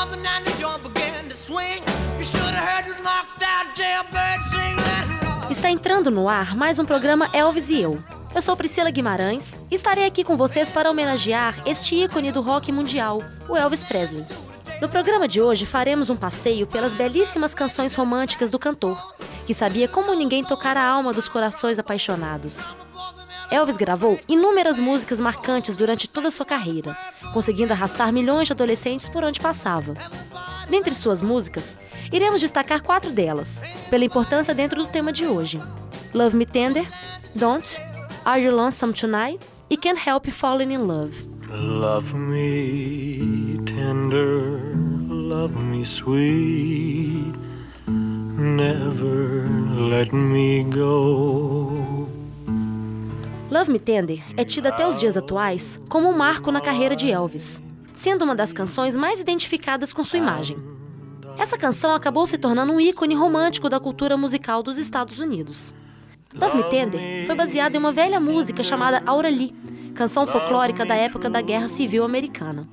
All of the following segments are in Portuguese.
jumping and the began to swing. You should have heard this knocked out jailbird sing that Está entrando no ar mais um programa Elvis e eu. Eu sou Priscila Guimarães e estarei aqui com vocês para homenagear este ícone do rock mundial, o Elvis Presley. No programa de hoje faremos um passeio pelas belíssimas canções românticas do cantor, que sabia como ninguém tocar a alma dos corações apaixonados. Elvis gravou inúmeras músicas marcantes durante toda sua carreira, conseguindo arrastar milhões de adolescentes por onde passava. Dentre suas músicas, iremos destacar quatro delas, pela importância dentro do tema de hoje: Love Me Tender, Don't, Are You Lonesome Tonight e Can't Help Falling in Love. Love me tender, love me sweet, never let me go. Love Me Tender é tida até os dias atuais como um marco na carreira de Elvis, sendo uma das canções mais identificadas com sua imagem. Essa canção acabou se tornando um ícone romântico da cultura musical dos Estados Unidos. Love Me Tender foi baseada em uma velha música chamada Aura Lee, canção folclórica da época da Guerra Civil Americana.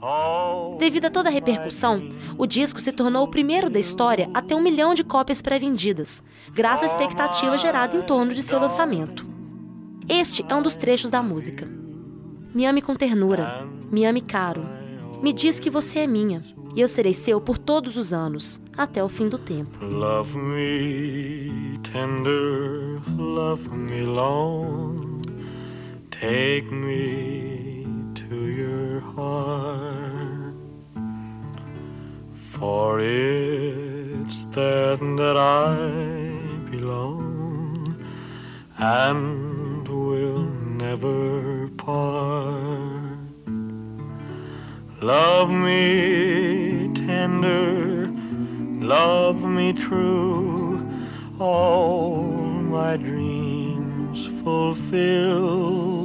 Devido a toda a repercussão, o disco se tornou o primeiro da história a ter um milhão de cópias pré-vendidas, graças à expectativa gerada em torno de seu lançamento. Este é um dos trechos da música. Me ame com ternura, me ame caro. Me diz que você é minha, e eu serei seu por todos os anos, até o fim do tempo. Love me tender, love me long. Take me to your heart. For it's there that I belong and never part. Love me tender, love me true, all my dreams fulfill.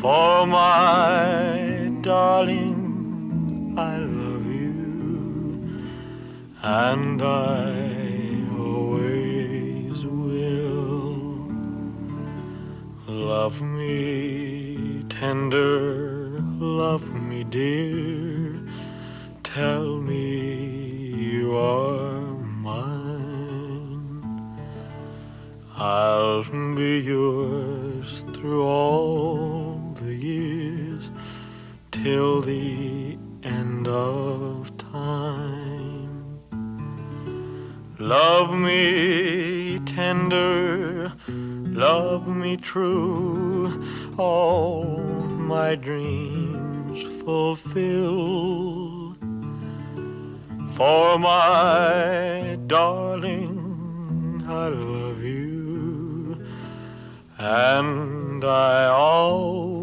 For my darling, I love you, and I Love me tender, love me dear. Tell me you are mine. I'll be yours through all true, all my dreams fulfill. For my darling, I love you, and I always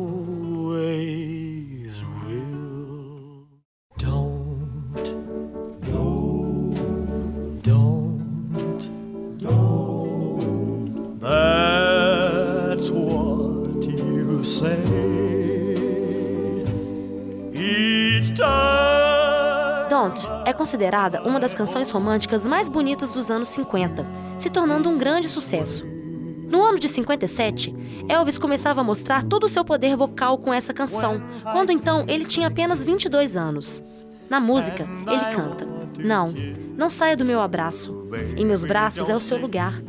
é considerada uma das canções românticas mais bonitas dos anos 50, se tornando um grande sucesso. No ano de 57, Elvis começava a mostrar todo o seu poder vocal com essa canção, quando então ele tinha apenas 22 anos. Na música, ele canta: Não, não saia do meu abraço. Em meus braços é o seu lugar.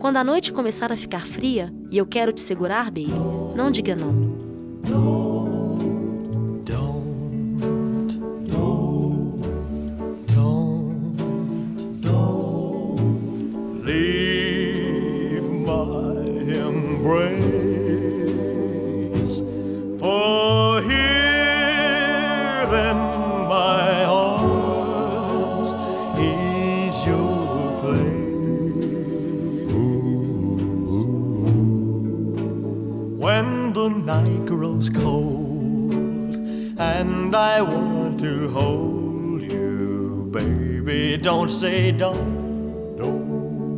Quando a noite começar a ficar fria e eu quero te segurar, baby, não diga não. Leave my embrace. For here in my arms is your place. When the night grows cold and I want to hold you, baby, don't say don't, don't,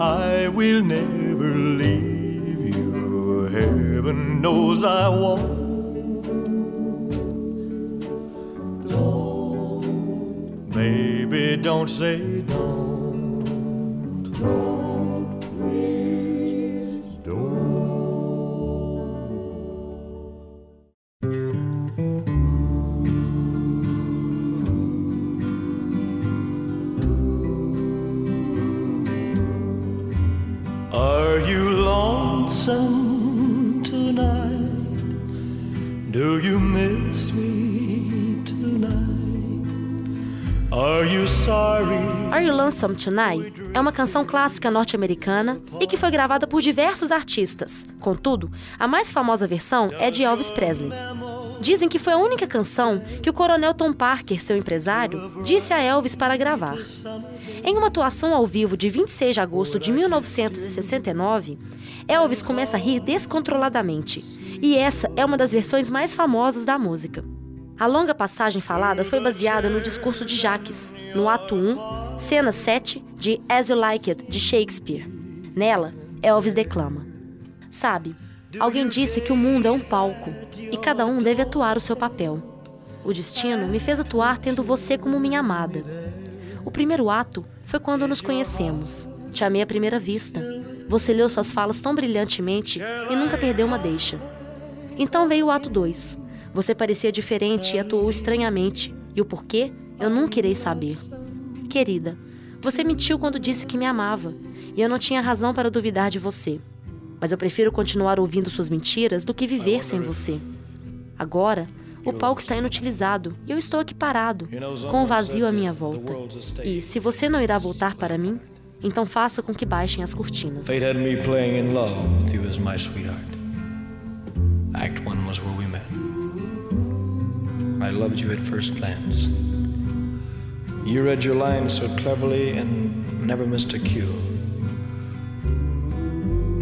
I will never leave you. Heaven knows I won't. Baby, don't say don't. Lonesome tonight? Do you miss me tonight? Are you sorry? Are You Lonesome Tonight é uma canção clássica norte-americana e que foi gravada por diversos artistas. Contudo, a mais famosa versão é de Elvis Presley. Dizem que foi a única canção que o coronel Tom Parker, seu empresário, disse a Elvis para gravar. Em uma atuação ao vivo de 26 de agosto de 1969, Elvis começa a rir descontroladamente, e essa é uma das versões mais famosas da música. A longa passagem falada foi baseada no discurso de Jacques, no ato 1, cena 7 de As You Like It, de Shakespeare. Nela, Elvis declama: Sabe, alguém disse que o mundo é um palco e cada um deve atuar o seu papel. O destino me fez atuar tendo você como minha amada. O primeiro ato foi quando nos conhecemos. Te amei à primeira vista. Você leu suas falas tão brilhantemente e nunca perdeu uma deixa. Então veio o ato 2. Você parecia diferente e atuou estranhamente, e o porquê eu nunca irei saber. Querida, você mentiu quando disse que me amava, e eu não tinha razão para duvidar de você. Mas eu prefiro continuar ouvindo suas mentiras do que viver sem você. Agora, o palco está inutilizado e eu estou aqui parado, com o vazio à minha volta. E se você não irá voltar para mim, então faça com que baixem as cortinas. Fate had me playing in love with you as my sweetheart. Act one was where we met. I loved you at first glance. You read your lines so cleverly and never missed a cue.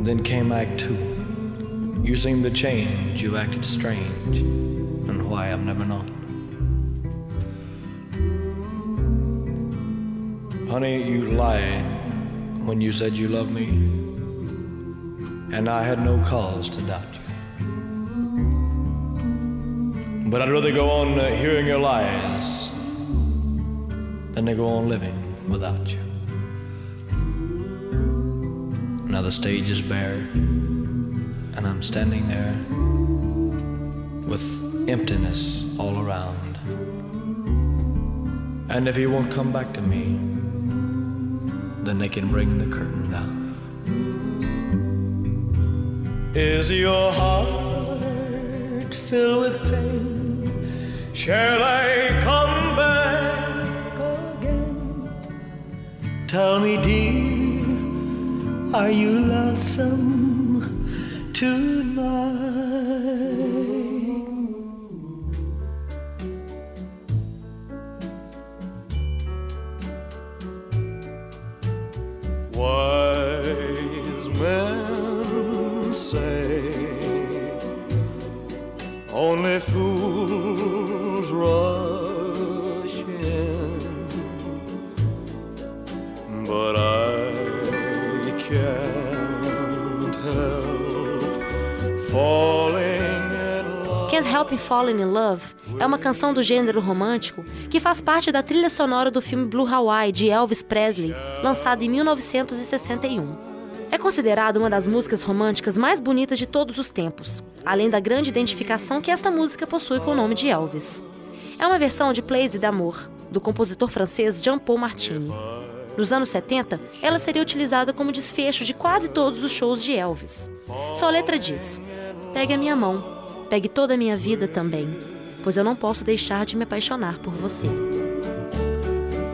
Then came Act two. You seemed to change, you acted strange, and why I've never known. Honey, you lied when you said you loved me, and I had no cause to doubt you. But I'd rather go on uh, hearing your lies than to go on living without you. Now the stage is bare, and I'm standing there with emptiness all around. And if he won't come back to me, then they can bring the curtain down. Is your heart filled with pain? Shall I come back again? Tell me, dear, are you lonesome tonight? Wise men say only fools Help Falling in Love é uma canção do gênero romântico que faz parte da trilha sonora do filme Blue Hawaii de Elvis Presley, lançado em 1961. É considerada uma das músicas românticas mais bonitas de todos os tempos, além da grande identificação que esta música possui com o nome de Elvis. É uma versão de Plaisir d'Amour, do compositor francês Jean-Paul Martini. Nos anos 70, ela seria utilizada como desfecho de quase todos os shows de Elvis. Sua letra diz: Pegue a minha mão, pegue toda a minha vida também, pois eu não posso deixar de me apaixonar por você.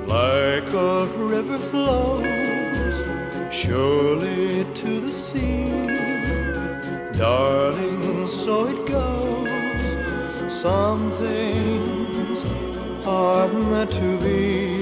like a river flows surely to the sea. Darling, so it goes. Some things are meant to be.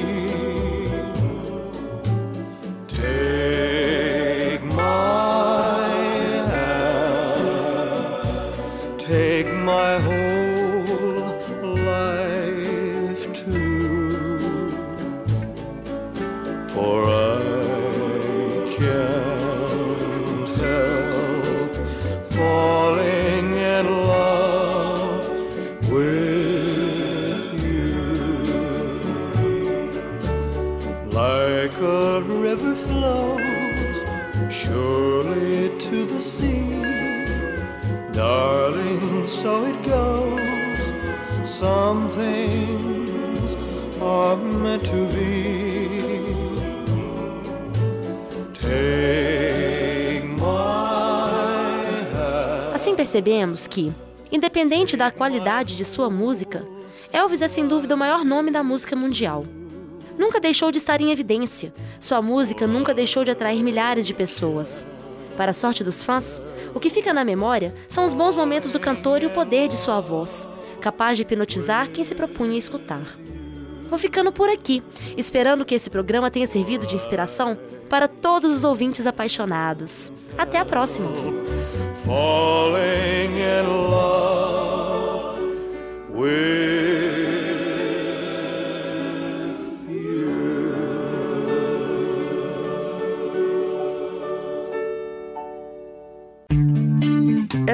To. Assim percebemos que, independente da qualidade de sua música, Elvis é sem dúvida o maior nome da música mundial. Nunca deixou de estar em evidência, sua música nunca deixou de atrair milhares de pessoas. Para a sorte dos fãs, o que fica na memória são os bons momentos do cantor e o poder de sua voz, capaz de hipnotizar quem se propunha a escutar. Vou ficando por aqui, esperando que esse programa tenha servido de inspiração para todos os ouvintes apaixonados. Até a próxima! falling in love with